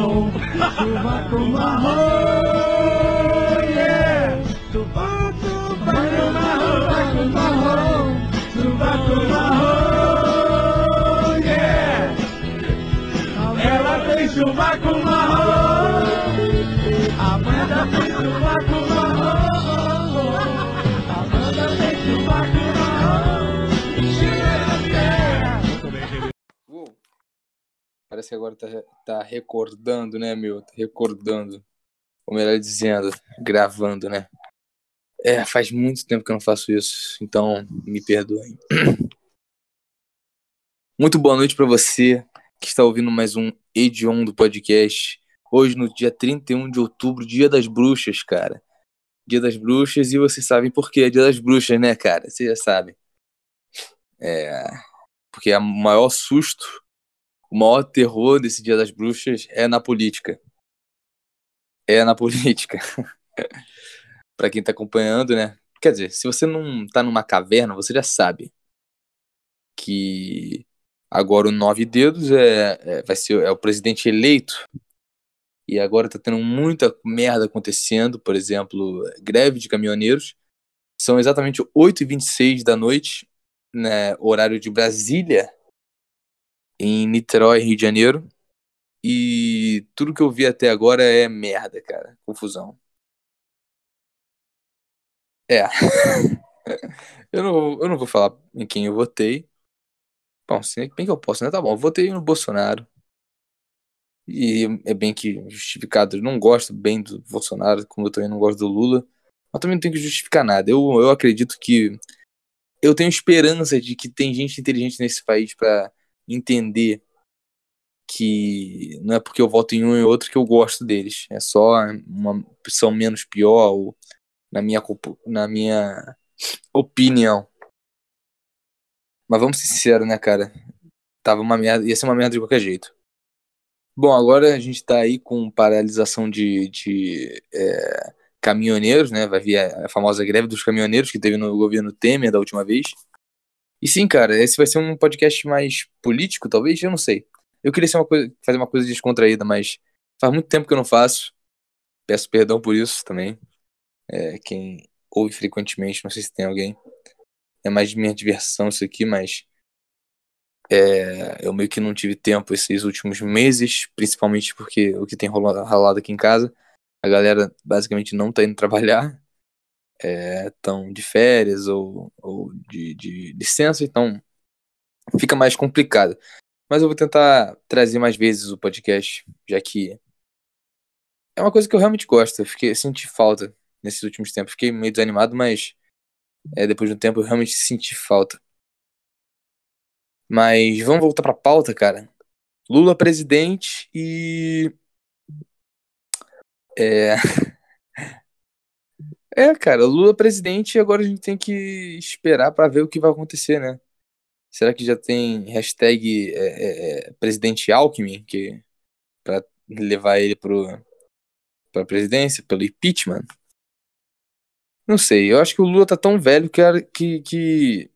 home. It's too my home. Parece que agora tá, tá recordando, né, meu? Tá recordando. Ou melhor dizendo, gravando, né? É, faz muito tempo que eu não faço isso, então me perdoem. Muito boa noite pra você que está ouvindo mais um Edion do podcast. Hoje, no dia 31 de outubro, dia das bruxas, cara. Dia das bruxas, e vocês sabem por que é dia das bruxas, né, cara? Vocês já sabem. É. Porque o maior susto o maior terror desse Dia das Bruxas é na política. É na política. Pra quem tá acompanhando, né? Quer dizer, se você não tá numa caverna, você já sabe que agora o Nove Dedos é, é- vai ser é o presidente eleito. E agora tá tendo muita merda acontecendo, por exemplo, greve de caminhoneiros. São exatamente 8h26 da noite, né, horário de Brasília, em Niterói, Rio de Janeiro. E tudo que eu vi até agora é merda, cara. Confusão. É. eu, não, eu não vou falar em quem eu votei. Bom, se bem que eu posso, né? Tá bom, eu votei no Bolsonaro. E é bem que justificado. Eu não gosto bem do Bolsonaro, como eu também não gosto do Lula. Mas também não tenho que justificar nada. Eu, eu acredito que. Eu tenho esperança de que tem gente inteligente nesse país pra entender que não é porque eu voto em um e outro que eu gosto deles. É só uma opção menos pior, ou, na, minha, na minha opinião. Mas vamos ser sinceros, né, cara? Tava uma merda, ia ser uma merda de qualquer jeito. Bom, agora a gente tá aí com paralisação de, de é, caminhoneiros, né? Vai vir a, a famosa greve dos caminhoneiros que teve no governo Temer da última vez. E sim, cara, esse vai ser um podcast mais político, talvez, eu não sei. Eu queria uma coisa, fazer uma coisa descontraída, mas faz muito tempo que eu não faço. Peço perdão por isso também. É, quem ouve frequentemente, não sei se tem alguém. É mais de minha diversão isso aqui, mas é, eu meio que não tive tempo esses últimos meses, principalmente porque o que tem rolado, rolado aqui em casa, a galera basicamente não tá indo trabalhar, estão de férias ou, ou de, de licença, então fica mais complicado. Mas eu vou tentar trazer mais vezes o podcast, já que é uma coisa que eu realmente gosto. Eu fiquei, senti falta nesses últimos tempos. Fiquei meio desanimado, mas é, depois de um tempo eu realmente senti falta. Mas vamos voltar pra pauta, cara. Lula presidente e. É. É, cara, Lula presidente e agora a gente tem que esperar pra ver o que vai acontecer, né? Será que já tem hashtag é, é, é, presidente Alckmin que, pra levar ele pro, pra presidência, pelo impeachment? Não sei, eu acho que o Lula tá tão velho que, que, que,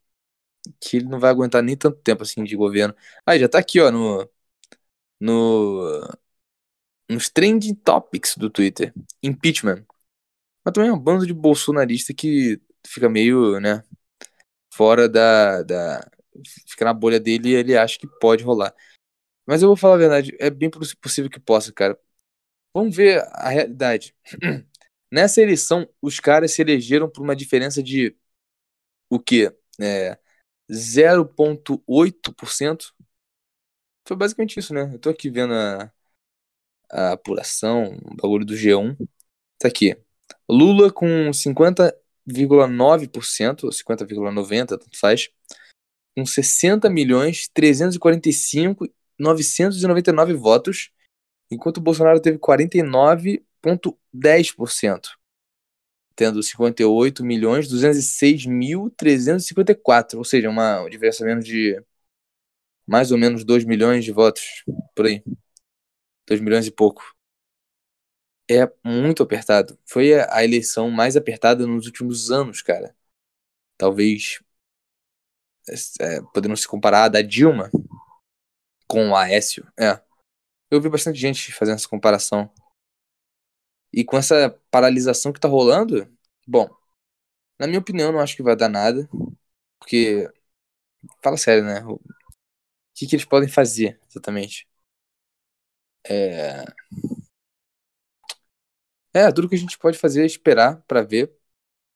que ele não vai aguentar nem tanto tempo assim de governo. Ah, já tá aqui, ó, no, no, nos trending topics do Twitter. Impeachment. Mas também é um bando de bolsonarista que fica meio, né, fora da, da... Fica na bolha dele e ele acha que pode rolar. Mas eu vou falar a verdade, é bem poss- possível que possa, cara. Vamos ver a realidade. Nessa eleição, os caras se elegeram por uma diferença de o quê? É, 0,8%. Foi basicamente isso, né? Eu tô aqui vendo a, a apuração, o bagulho do G1. Tá aqui. Lula com 50,9%, ou 50,90%, tanto faz, com 60 milhões 345 999 votos, enquanto Bolsonaro teve 49,10%, tendo 58 milhões 206 mil 354, ou seja, uma diferença menos de mais ou menos 2 milhões de votos, por aí. 2 milhões e pouco. É muito apertado. Foi a eleição mais apertada nos últimos anos, cara. Talvez é, podendo se comparar a da Dilma com o Aécio. É. Eu vi bastante gente fazendo essa comparação. E com essa paralisação que tá rolando, bom, na minha opinião, não acho que vai dar nada. Porque, fala sério, né? O que, que eles podem fazer, exatamente? É... É, tudo que a gente pode fazer é esperar para ver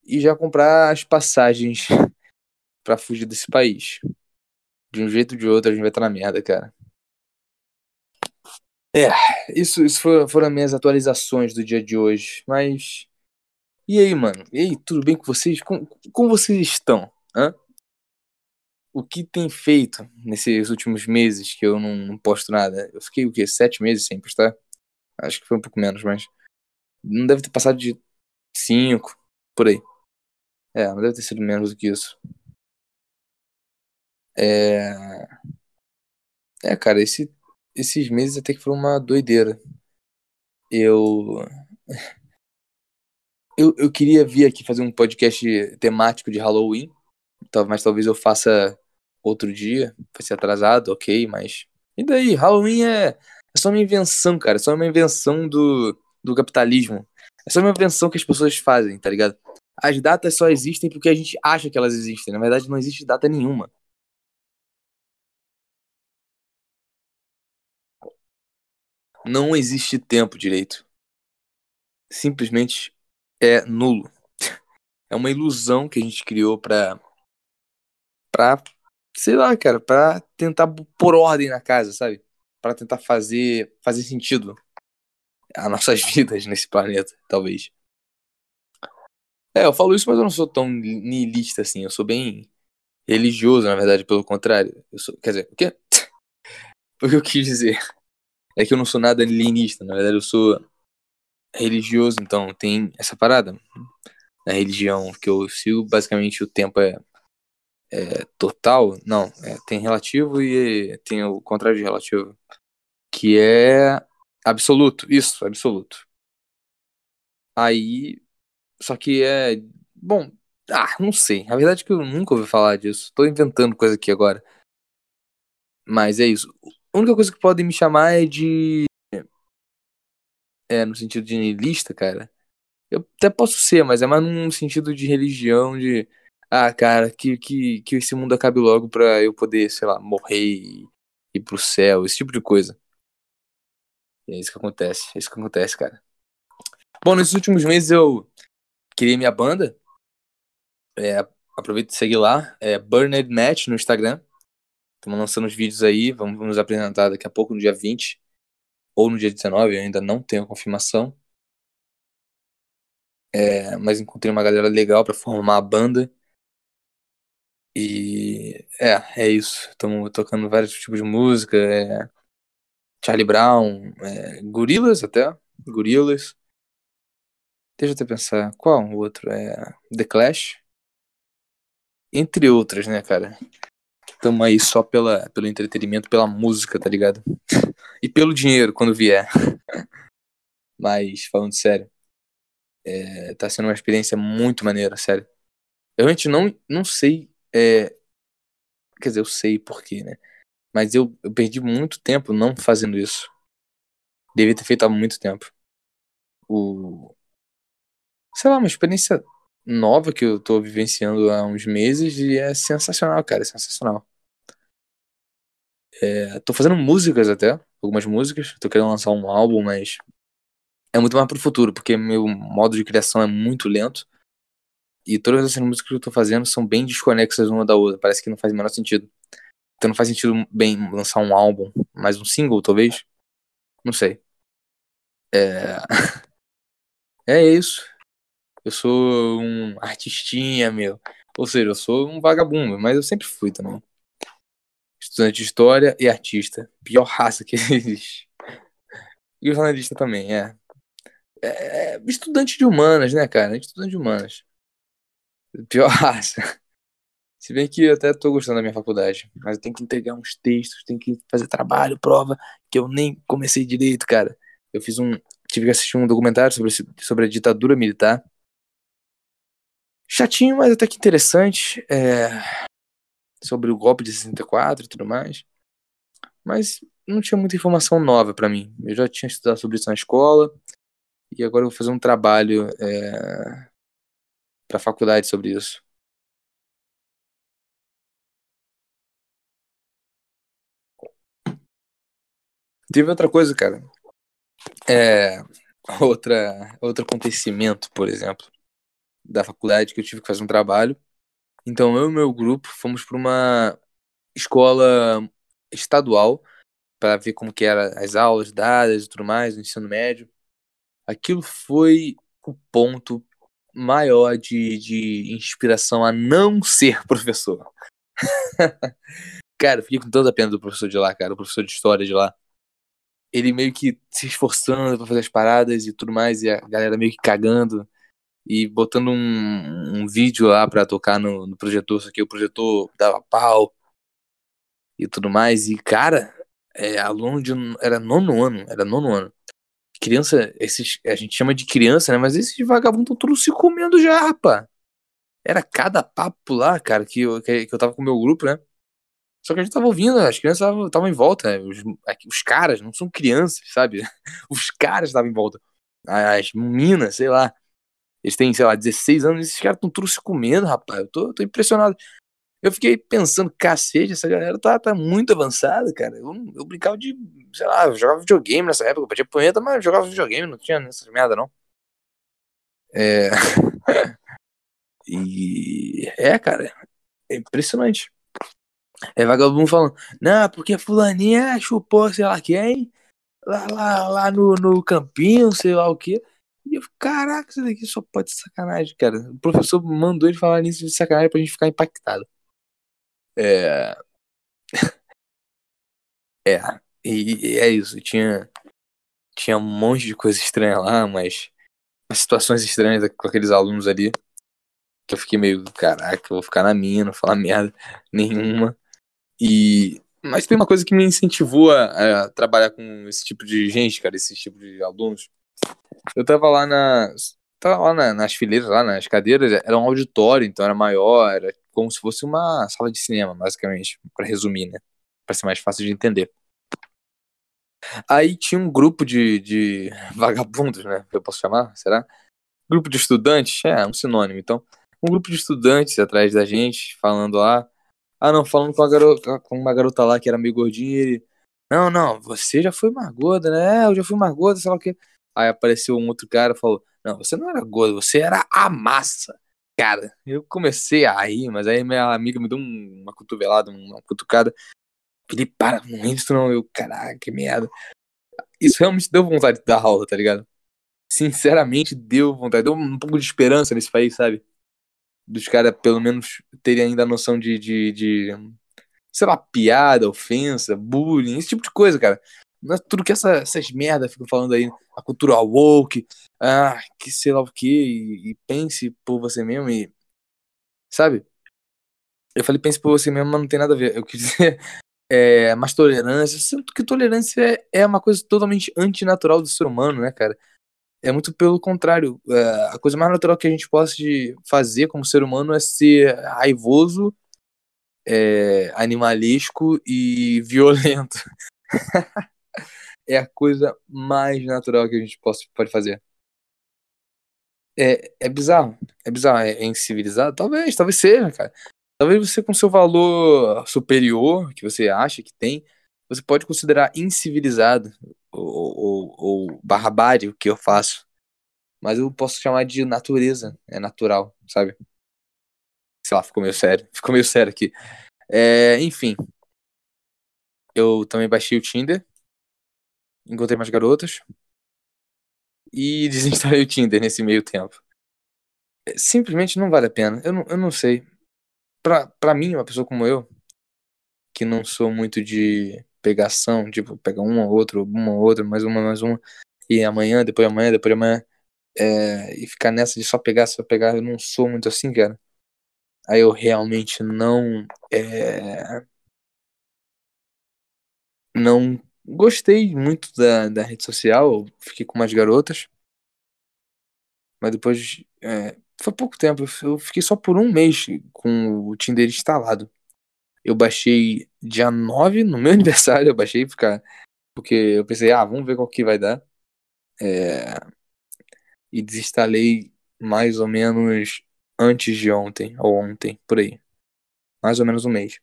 e já comprar as passagens para fugir desse país. De um jeito ou de outro a gente vai estar na merda, cara. É, isso, isso foram, foram as minhas atualizações do dia de hoje. Mas. E aí, mano? E aí, tudo bem com vocês? Como, como vocês estão? Hã? O que tem feito nesses últimos meses que eu não, não posto nada? Eu fiquei o quê? Sete meses sem postar? Acho que foi um pouco menos, mas. Não deve ter passado de cinco, por aí. É, não deve ter sido menos do que isso. É. É, cara, esse, esses meses até que foram uma doideira. Eu. Eu, eu queria vir aqui fazer um podcast temático de Halloween, mas talvez eu faça outro dia. Vai ser atrasado, ok, mas. E daí? Halloween é, é só uma invenção, cara. É só uma invenção do, do capitalismo. É só uma invenção que as pessoas fazem, tá ligado? As datas só existem porque a gente acha que elas existem. Na verdade, não existe data nenhuma. Não existe tempo direito. Simplesmente é nulo. É uma ilusão que a gente criou pra. pra. sei lá, cara, pra tentar pôr ordem na casa, sabe? Pra tentar fazer. fazer sentido as nossas vidas nesse planeta, talvez. É, eu falo isso, mas eu não sou tão niilista assim. Eu sou bem religioso, na verdade, pelo contrário. Eu sou, quer dizer, o quê? o que eu quis dizer é que eu não sou nada niilista. Na verdade, eu sou religioso, então tem essa parada. Na religião que eu sigo, basicamente o tempo é, é total. Não, é, tem relativo e tem o contrário de relativo. Que é absoluto. Isso, absoluto. Aí só que é. Bom, ah, não sei. A verdade é que eu nunca ouvi falar disso. Tô inventando coisa aqui agora. Mas é isso. A única coisa que podem me chamar é de. É, no sentido de niilista, cara. Eu até posso ser, mas é mais num sentido de religião, de. Ah, cara, que, que, que esse mundo acabe logo pra eu poder, sei lá, morrer e ir pro céu, esse tipo de coisa. É isso que acontece. É isso que acontece, cara. Bom, nesses últimos meses eu criei minha banda. É, aproveita e segue lá. É Burned Match no Instagram. Estamos lançando os vídeos aí. Vamos nos apresentar daqui a pouco, no dia 20. Ou no dia 19, eu ainda não tenho confirmação. É, mas encontrei uma galera legal para formar a banda. E é, é isso. Estamos tocando vários tipos de música. É, Charlie Brown, é, Gorilas até. Gorilas. Deixa eu até pensar. Qual o outro? É The Clash? Entre outras, né, cara? Tamo aí só pela, pelo entretenimento, pela música, tá ligado? e pelo dinheiro quando vier. Mas, falando sério, é, tá sendo uma experiência muito maneira, sério. Eu realmente não, não sei. É, quer dizer, eu sei porquê, né? Mas eu, eu perdi muito tempo não fazendo isso. Devia ter feito há muito tempo. O, sei lá, uma experiência nova que eu tô vivenciando há uns meses e é sensacional, cara, é sensacional. É, tô fazendo músicas até, algumas músicas, tô querendo lançar um álbum, mas é muito mais pro futuro, porque meu modo de criação é muito lento. E todas essas músicas que eu tô fazendo são bem desconexas uma da outra, parece que não faz o menor sentido. Então não faz sentido bem lançar um álbum, mais um single, talvez. Não sei. É. É isso. Eu sou um artistinha, meu. Ou seja, eu sou um vagabundo, mas eu sempre fui também. Estudante de história e artista. Pior raça que existe. E o jornalista também, é. é. é estudante de humanas, né, cara? Estudante de humanas. Pior raça. Se bem que eu até tô gostando da minha faculdade, mas eu tenho que entregar uns textos, tenho que fazer trabalho, prova, que eu nem comecei direito, cara. Eu fiz um. Tive que assistir um documentário sobre, sobre a ditadura militar. Chatinho, mas até que interessante. É... Sobre o golpe de 64 e tudo mais. Mas não tinha muita informação nova para mim. Eu já tinha estudado sobre isso na escola e agora eu vou fazer um trabalho é, para a faculdade sobre isso. Teve outra coisa, cara. É, outra, outro acontecimento, por exemplo, da faculdade que eu tive que fazer um trabalho. Então eu e meu grupo fomos para uma escola estadual para ver como que eram as aulas dadas e tudo mais no ensino médio. Aquilo foi o ponto maior de, de inspiração a não ser professor. cara, fiquei com toda a pena do professor de lá, cara, o professor de história de lá. Ele meio que se esforçando para fazer as paradas e tudo mais, e a galera meio que cagando e botando um, um vídeo lá para tocar no, no projetor, só que o projetor dava pau e tudo mais. E, cara, é, aluno de. Era nono ano, era nono ano. Criança, esses, a gente chama de criança, né? Mas esses vagabundos estão todos se comendo já, rapaz. Era cada papo lá, cara, que eu, que, eu tava com o meu grupo, né? Só que a gente tava ouvindo, as crianças estavam em volta, né? os, os caras não são crianças, sabe? Os caras estavam em volta. As meninas, sei lá. Eles têm, sei lá, 16 anos, esses caras estão todos se comendo, rapaz. Eu tô, tô impressionado. Eu fiquei pensando, cacete, essa galera tá, tá muito avançada, cara. Eu, eu brincava de, sei lá, eu jogava videogame nessa época, eu batia punheta, mas jogava videogame, não tinha nessa merda, não. É. e. É, cara, é impressionante. É vagabundo falando, não, porque fulaninha chupou, sei lá quem, lá, lá, lá no, no campinho, sei lá o que. E eu, caraca, isso daqui só pode ser sacanagem, cara. O professor mandou ele falar nisso de sacanagem pra gente ficar impactado. É. é, e, e, é isso. Tinha, tinha um monte de coisa estranha lá, mas. situações estranhas com aqueles alunos ali. Que eu fiquei meio, caraca, eu vou ficar na minha, não falar merda nenhuma. E. Mas tem uma coisa que me incentivou a, a trabalhar com esse tipo de gente, cara, esse tipo de alunos. Eu tava lá na. Tava lá na, nas fileiras, lá nas cadeiras, era um auditório, então era maior, era como se fosse uma sala de cinema, basicamente, para resumir, né? Para ser mais fácil de entender. Aí tinha um grupo de, de vagabundos, né? Eu posso chamar? Será? Grupo de estudantes? É, um sinônimo. Então, um grupo de estudantes atrás da gente, falando lá. Ah, não, falando com, garota, com uma garota lá que era meio gordinha. Ele, não, não, você já foi mais gorda, né? Eu já fui mais gorda, sei lá o quê. Aí apareceu um outro cara e falou: Não, você não era gorda, você era a massa. Cara, eu comecei a rir, mas aí minha amiga me deu uma cotovelada, uma cutucada. Falei, para, não isso não. Eu, caraca, que merda. Isso realmente deu vontade de dar aula, tá ligado? Sinceramente, deu vontade. Deu um pouco de esperança nesse país, sabe? Dos caras, pelo menos, terem ainda a noção de, de, de, sei lá, piada, ofensa, bullying, esse tipo de coisa, cara. Não é tudo que essa, essas merdas ficam falando aí. A cultura woke, ah, que sei lá o que, e, pense por você mesmo e. Sabe? Eu falei pense por você mesmo, mas não tem nada a ver. Eu quis dizer é, mais tolerância. Sinto que tolerância é, é uma coisa totalmente antinatural do ser humano, né, cara? É muito pelo contrário. É, a coisa mais natural que a gente possa fazer como ser humano é ser raivoso, é, animalesco e violento. é a coisa mais natural que a gente possa, pode fazer. É, é bizarro. É bizarro. É, é incivilizado? Talvez, talvez seja, cara. Talvez você, com seu valor superior, que você acha que tem, você pode considerar incivilizado ou, ou, ou barbárie que eu faço. Mas eu posso chamar de natureza. É natural, sabe? Sei lá, ficou meio sério. Ficou meio sério aqui. É, enfim. Eu também baixei o Tinder encontrei mais garotas e desinstalei o Tinder nesse meio tempo. É, simplesmente não vale a pena. Eu não, eu não sei. Pra, pra mim, uma pessoa como eu, que não sou muito de pegação, tipo, pegar uma ou outra, uma ou outra, mais uma, mais uma, e amanhã, depois amanhã, depois amanhã, é, e ficar nessa de só pegar, só pegar, eu não sou muito assim, cara. Aí eu realmente não. É, não Gostei muito da, da rede social, fiquei com mais garotas. Mas depois. É, foi pouco tempo, eu fiquei só por um mês com o Tinder instalado. Eu baixei dia 9, no meu aniversário, eu baixei ficar. Porque eu pensei, ah, vamos ver qual que vai dar. É, e desinstalei mais ou menos antes de ontem, ou ontem, por aí. Mais ou menos um mês.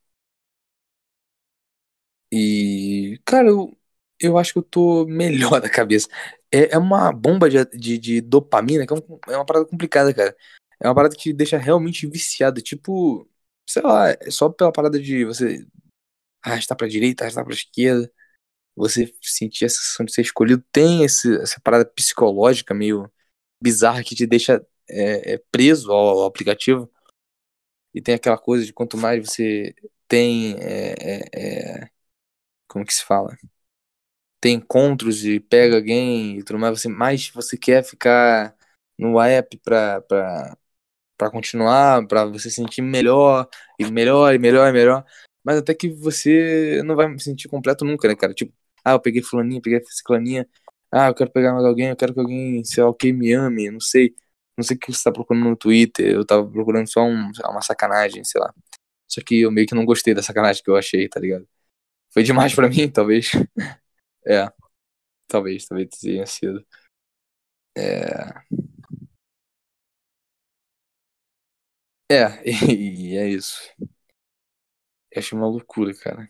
E, cara, eu, eu acho que eu tô melhor da cabeça. É, é uma bomba de, de, de dopamina, que é, um, é uma parada complicada, cara. É uma parada que deixa realmente viciado. Tipo, sei lá, é só pela parada de você arrastar pra direita, arrastar pra esquerda, você sentir a sensação de ser escolhido. Tem esse, essa parada psicológica meio bizarra que te deixa é, é preso ao, ao, aplicativo. E tem aquela coisa de quanto mais você tem. É, é, é como que se fala? Tem encontros e pega alguém e tudo mais, você, mais você quer ficar no app pra, pra, pra continuar, pra você sentir melhor, e melhor, e melhor, e melhor. Mas até que você não vai se sentir completo nunca, né, cara? Tipo, ah, eu peguei fulaninha, peguei ciclaninha. Ah, eu quero pegar mais alguém, eu quero que alguém, sei lá, o que me ame, não sei. Não sei o que você tá procurando no Twitter, eu tava procurando só um, uma sacanagem, sei lá. Só que eu meio que não gostei da sacanagem que eu achei, tá ligado? Foi demais para mim, talvez. é. Talvez, talvez tenha sido. É. É, e, é isso. Eu achei uma loucura, cara.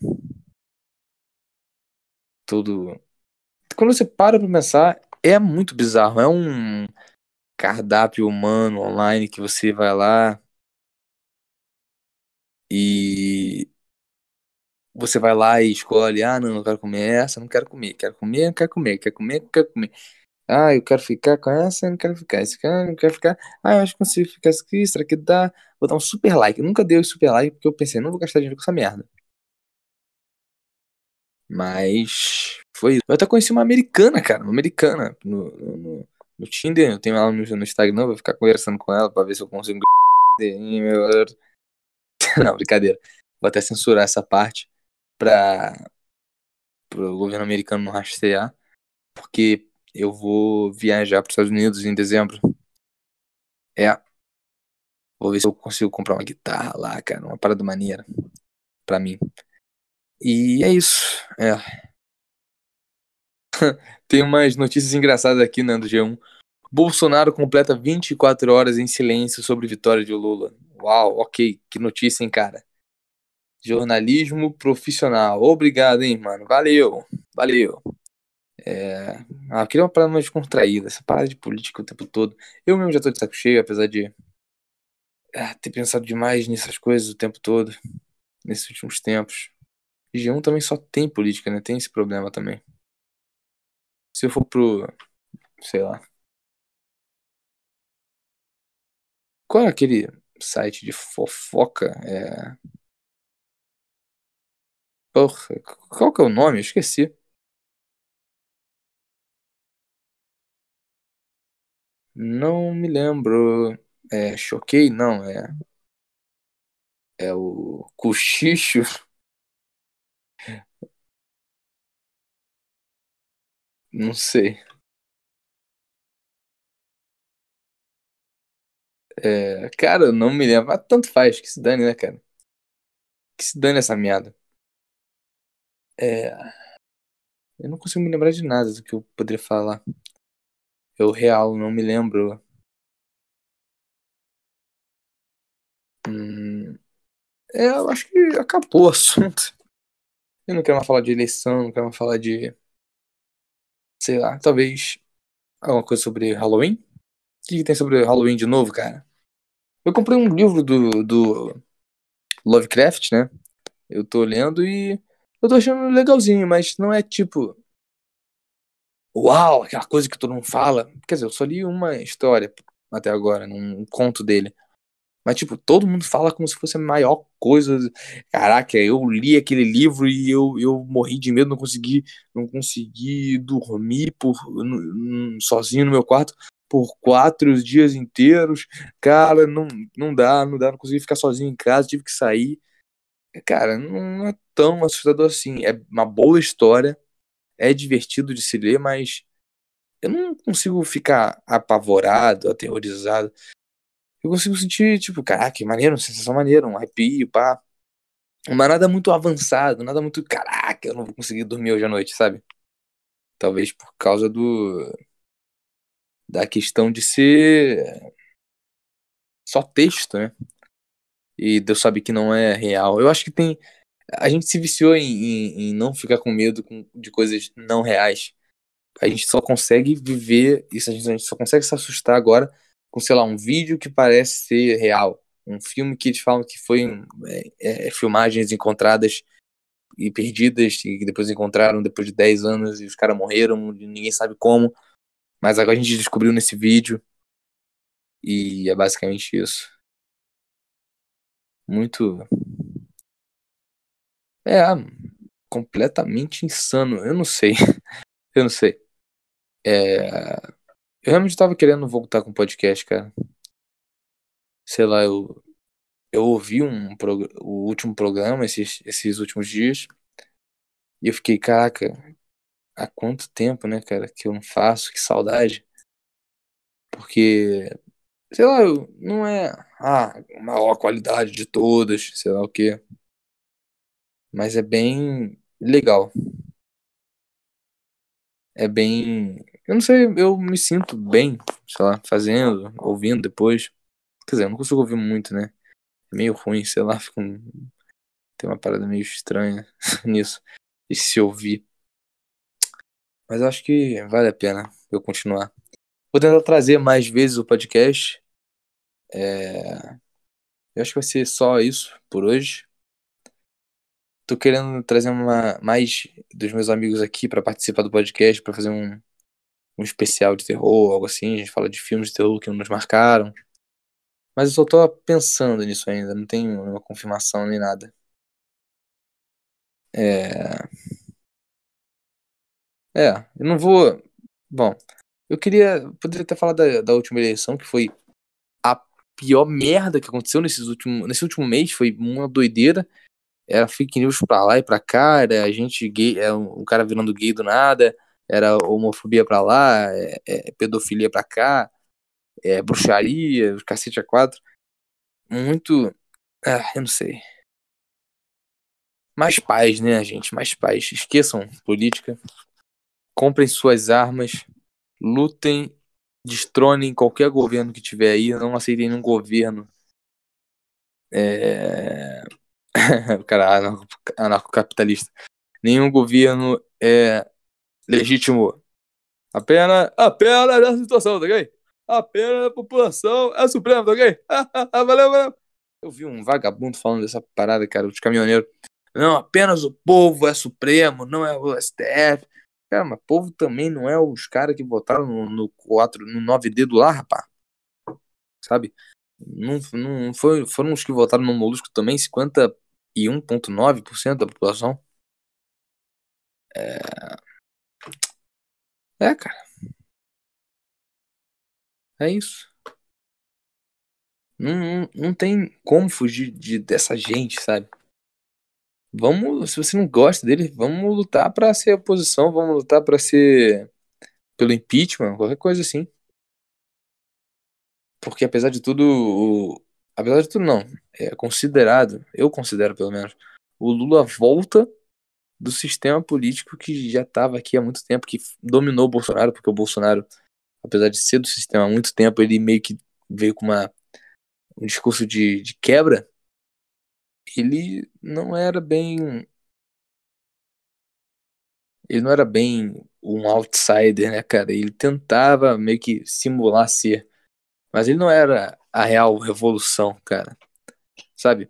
Tudo. Quando você para pra pensar, é muito bizarro. É um cardápio humano online que você vai lá e você vai lá e escolhe, ah, não, não quero comer essa, não quero comer, quero comer, não quero comer, quero comer, não quero comer. Ah, eu quero ficar com essa, não quero ficar, esse cara, não quero ficar. Ah, eu acho que consigo ficar aqui, será que dá? Vou dar um super like. Eu nunca dei o super like porque eu pensei, não vou gastar dinheiro com essa merda. Mas foi isso. Eu até conheci uma americana, cara, uma americana no, no, no Tinder. Eu tenho ela no, no Instagram, vou ficar conversando com ela pra ver se eu consigo. Não, brincadeira. Vou até censurar essa parte para o governo americano não rastrear, porque eu vou viajar para os Estados Unidos em dezembro. É. Vou ver se eu consigo comprar uma guitarra lá, cara, uma parada maneira para mim. E é isso. É. Tem umas notícias engraçadas aqui, né, do G1. Bolsonaro completa 24 horas em silêncio sobre vitória de Lula. Uau, ok, que notícia, hein, cara. Jornalismo profissional. Obrigado, hein, mano. Valeu. Valeu. É... Ah, eu queria uma parada mais contraída. Essa parada de política o tempo todo. Eu mesmo já tô de saco cheio, apesar de ah, ter pensado demais nessas coisas o tempo todo. Nesses últimos tempos. G1 também só tem política, né? Tem esse problema também. Se eu for pro. Sei lá. Qual é aquele site de fofoca? É. Porra, qual que é o nome? Eu esqueci. Não me lembro. É, choquei? Não, é. É o cochicho. Não sei. É, cara, não me lembro. Mas tanto faz, que se dane, né, cara? Que se dane essa merda. É. Eu não consigo me lembrar de nada do que eu poderia falar. Eu real não me lembro. Hum, é, eu acho que acabou o assunto. Eu não quero mais falar de eleição, não quero mais falar de. Sei lá, talvez alguma coisa sobre Halloween? O que, que tem sobre Halloween de novo, cara? Eu comprei um livro do, do Lovecraft, né? Eu tô lendo e eu tô achando legalzinho, mas não é tipo. Uau, aquela coisa que todo mundo fala. Quer dizer, eu só li uma história até agora, num conto dele. Mas, tipo, todo mundo fala como se fosse a maior coisa. Caraca, eu li aquele livro e eu, eu morri de medo, não consegui, não consegui dormir por, sozinho no meu quarto por quatro dias inteiros. Cara, não, não dá, não dá, não consegui ficar sozinho em casa, tive que sair. Cara, não é tão assustador assim. É uma boa história, é divertido de se ler, mas eu não consigo ficar apavorado, aterrorizado. Eu consigo sentir, tipo, caraca, que maneiro, sensação maneira, um arrepio, pá. Mas nada muito avançado, nada muito. Caraca, eu não vou conseguir dormir hoje à noite, sabe? Talvez por causa do. Da questão de ser. Só texto, né? E Deus sabe que não é real. Eu acho que tem. A gente se viciou em, em, em não ficar com medo de coisas não reais. A gente só consegue viver isso, a gente, a gente só consegue se assustar agora com, sei lá, um vídeo que parece ser real. Um filme que eles falam que foi é, é, filmagens encontradas e perdidas, que depois encontraram depois de 10 anos e os caras morreram, ninguém sabe como. Mas agora a gente descobriu nesse vídeo. E é basicamente isso. Muito. É, completamente insano. Eu não sei. Eu não sei. É... Eu realmente tava querendo voltar com o podcast, cara. Sei lá, eu, eu ouvi um prog... o último programa esses, esses últimos dias e eu fiquei, caraca, há quanto tempo, né, cara, que eu não faço, que saudade. Porque, sei lá, não é ah, a maior qualidade de todas, sei lá o quê. Mas é bem legal. É bem. Eu não sei, eu me sinto bem, sei lá, fazendo, ouvindo depois. Quer dizer, eu não consigo ouvir muito, né? É meio ruim, sei lá, fica um... tem uma parada meio estranha nisso. E se ouvir. Mas eu acho que vale a pena eu continuar. Vou tentar trazer mais vezes o podcast. É... Eu acho que vai ser só isso por hoje. Tô querendo trazer uma, mais dos meus amigos aqui para participar do podcast, para fazer um, um especial de terror, algo assim. A gente fala de filmes de terror que nos marcaram. Mas eu só tô pensando nisso ainda, não tenho uma confirmação nem nada. É. É, eu não vou. Bom, eu queria. Poderia ter falado da, da última eleição, que foi a pior merda que aconteceu nesses últimos, nesse último mês. Foi uma doideira. Era fake news pra lá e pra cá, era gente gay, era um cara virando gay do nada, era homofobia pra lá, é, é, pedofilia pra cá, é, bruxaria, cacete a quatro. Muito. Ah, eu não sei. Mais paz, né, gente? Mais paz. Esqueçam política. Comprem suas armas. Lutem. Destronem qualquer governo que tiver aí. Não aceitem nenhum governo. É... o cara anarcocapitalista. Nenhum governo é legítimo. Apenas, apenas nessa situação, tá ok? Apenas a população é suprema, tá ok? valeu, valeu. Eu vi um vagabundo falando dessa parada, cara, de caminhoneiro. Não, apenas o povo é supremo, não é o STF. Cara, mas povo também não é os caras que votaram no, no 4, no 9D do lá, rapaz. Sabe? Não, não foi, foram os que votaram no Molusco também, 51,9% da população. É... É, cara. É isso. Não, não, não tem como fugir de, dessa gente, sabe? Vamos, se você não gosta dele, vamos lutar para ser oposição, vamos lutar para ser pelo impeachment, qualquer coisa assim. Porque apesar de tudo, o, apesar de tudo não, é considerado, eu considero pelo menos, o Lula volta do sistema político que já estava aqui há muito tempo, que dominou o Bolsonaro, porque o Bolsonaro apesar de ser do sistema há muito tempo, ele meio que veio com uma, um discurso de, de quebra. Ele não era bem. Ele não era bem um outsider, né, cara? Ele tentava meio que simular ser. Mas ele não era a real revolução, cara. Sabe?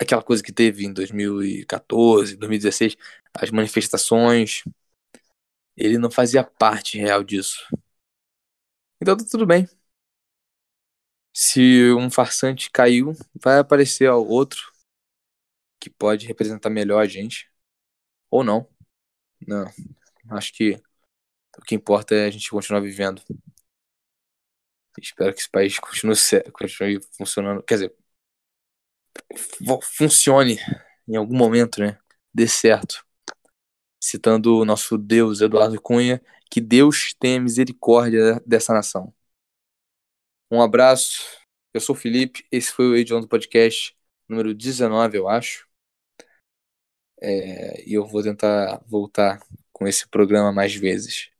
Aquela coisa que teve em 2014, 2016, as manifestações. Ele não fazia parte real disso. Então tá tudo bem. Se um farsante caiu, vai aparecer outro que pode representar melhor a gente. Ou não. Não. Acho que o que importa é a gente continuar vivendo. Espero que esse país continue, continue funcionando. Quer dizer, funcione em algum momento, né? Dê certo. Citando o nosso Deus, Eduardo Cunha, que Deus tenha misericórdia dessa nação. Um abraço. Eu sou o Felipe. Esse foi o Edion do Podcast número 19, eu acho. É, e eu vou tentar voltar com esse programa mais vezes.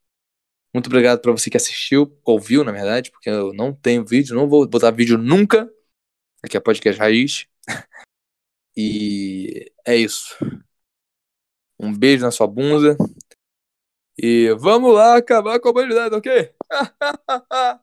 Muito obrigado para você que assistiu, ouviu, na verdade, porque eu não tenho vídeo, não vou botar vídeo nunca. Aqui é Podcast Raiz. E é isso. Um beijo na sua bunda. E vamos lá acabar com a humanidade, ok?